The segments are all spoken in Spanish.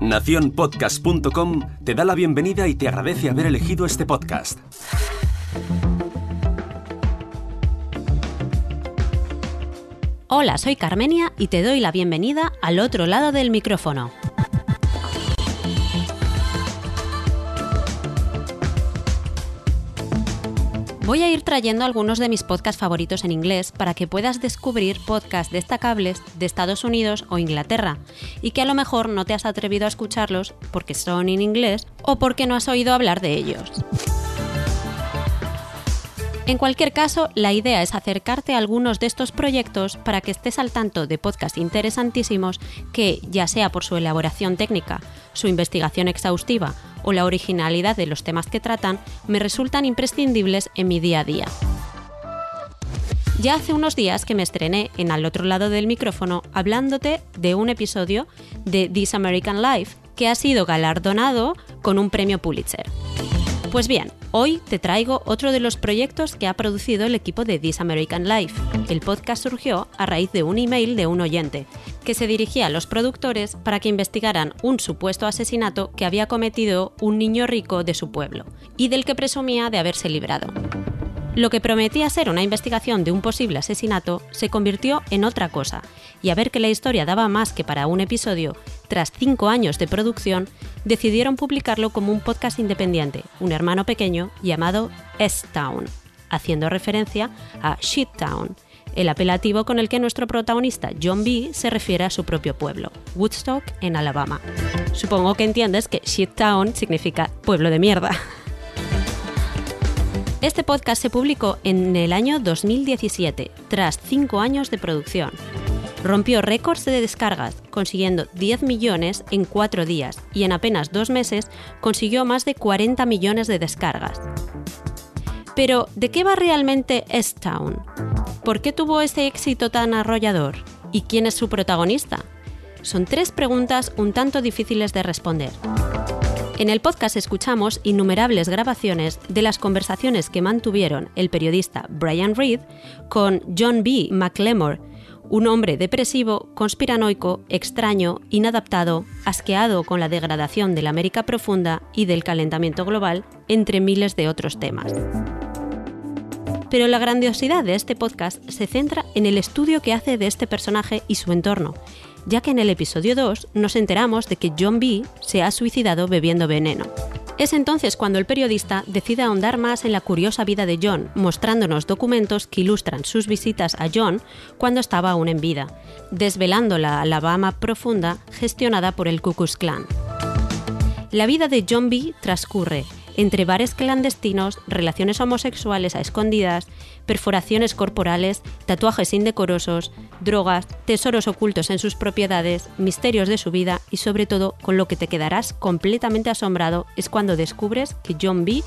Naciónpodcast.com te da la bienvenida y te agradece haber elegido este podcast. Hola, soy Carmenia y te doy la bienvenida al otro lado del micrófono. Voy a ir trayendo algunos de mis podcasts favoritos en inglés para que puedas descubrir podcasts destacables de Estados Unidos o Inglaterra y que a lo mejor no te has atrevido a escucharlos porque son en inglés o porque no has oído hablar de ellos. En cualquier caso, la idea es acercarte a algunos de estos proyectos para que estés al tanto de podcasts interesantísimos que, ya sea por su elaboración técnica, su investigación exhaustiva o la originalidad de los temas que tratan, me resultan imprescindibles en mi día a día. Ya hace unos días que me estrené en al otro lado del micrófono hablándote de un episodio de This American Life que ha sido galardonado con un premio Pulitzer. Pues bien, hoy te traigo otro de los proyectos que ha producido el equipo de This American Life. El podcast surgió a raíz de un email de un oyente, que se dirigía a los productores para que investigaran un supuesto asesinato que había cometido un niño rico de su pueblo, y del que presumía de haberse librado. Lo que prometía ser una investigación de un posible asesinato se convirtió en otra cosa, y a ver que la historia daba más que para un episodio, tras cinco años de producción, decidieron publicarlo como un podcast independiente, un hermano pequeño llamado S-Town, haciendo referencia a Shit Town, el apelativo con el que nuestro protagonista John B se refiere a su propio pueblo, Woodstock, en Alabama. Supongo que entiendes que Shit Town significa pueblo de mierda. Este podcast se publicó en el año 2017, tras cinco años de producción. Rompió récords de descargas, consiguiendo 10 millones en cuatro días y en apenas dos meses consiguió más de 40 millones de descargas. Pero, ¿de qué va realmente S-Town? ¿Por qué tuvo ese éxito tan arrollador? ¿Y quién es su protagonista? Son tres preguntas un tanto difíciles de responder. En el podcast escuchamos innumerables grabaciones de las conversaciones que mantuvieron el periodista Brian Reed con John B. McLemore, un hombre depresivo, conspiranoico, extraño, inadaptado, asqueado con la degradación de la América profunda y del calentamiento global, entre miles de otros temas. Pero la grandiosidad de este podcast se centra en el estudio que hace de este personaje y su entorno, ya que en el episodio 2 nos enteramos de que John B. se ha suicidado bebiendo veneno. Es entonces cuando el periodista decide ahondar más en la curiosa vida de John, mostrándonos documentos que ilustran sus visitas a John cuando estaba aún en vida, desvelando la Alabama profunda gestionada por el Ku Klux Klan. La vida de John B. transcurre entre bares clandestinos, relaciones homosexuales a escondidas, perforaciones corporales, tatuajes indecorosos, drogas, tesoros ocultos en sus propiedades, misterios de su vida y sobre todo con lo que te quedarás completamente asombrado es cuando descubres que John B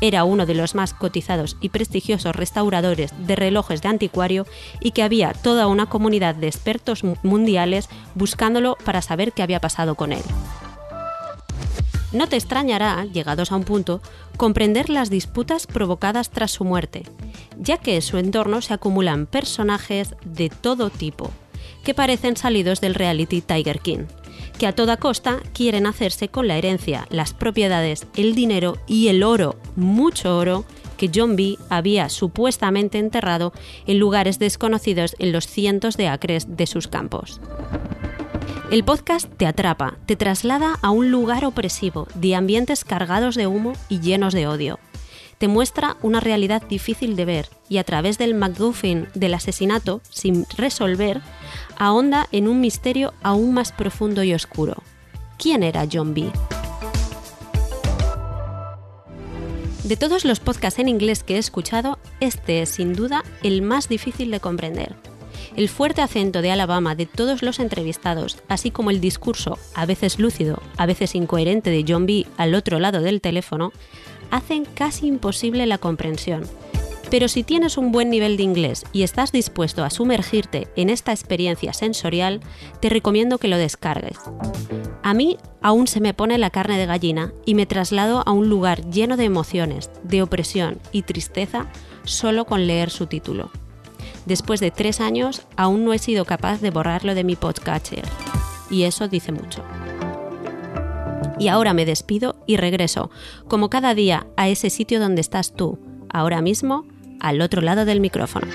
era uno de los más cotizados y prestigiosos restauradores de relojes de anticuario y que había toda una comunidad de expertos mundiales buscándolo para saber qué había pasado con él. No te extrañará, llegados a un punto, comprender las disputas provocadas tras su muerte, ya que en su entorno se acumulan personajes de todo tipo, que parecen salidos del reality Tiger King, que a toda costa quieren hacerse con la herencia, las propiedades, el dinero y el oro, mucho oro, que John B. había supuestamente enterrado en lugares desconocidos en los cientos de acres de sus campos. El podcast te atrapa, te traslada a un lugar opresivo, de ambientes cargados de humo y llenos de odio. Te muestra una realidad difícil de ver y a través del MacGuffin del asesinato, sin resolver, ahonda en un misterio aún más profundo y oscuro. ¿Quién era John B? De todos los podcasts en inglés que he escuchado, este es sin duda el más difícil de comprender. El fuerte acento de Alabama de todos los entrevistados, así como el discurso, a veces lúcido, a veces incoherente de John B. al otro lado del teléfono, hacen casi imposible la comprensión. Pero si tienes un buen nivel de inglés y estás dispuesto a sumergirte en esta experiencia sensorial, te recomiendo que lo descargues. A mí aún se me pone la carne de gallina y me traslado a un lugar lleno de emociones, de opresión y tristeza solo con leer su título. Después de tres años, aún no he sido capaz de borrarlo de mi podcatcher. y eso dice mucho. Y ahora me despido y regreso, como cada día, a ese sitio donde estás tú, ahora mismo, al otro lado del micrófono.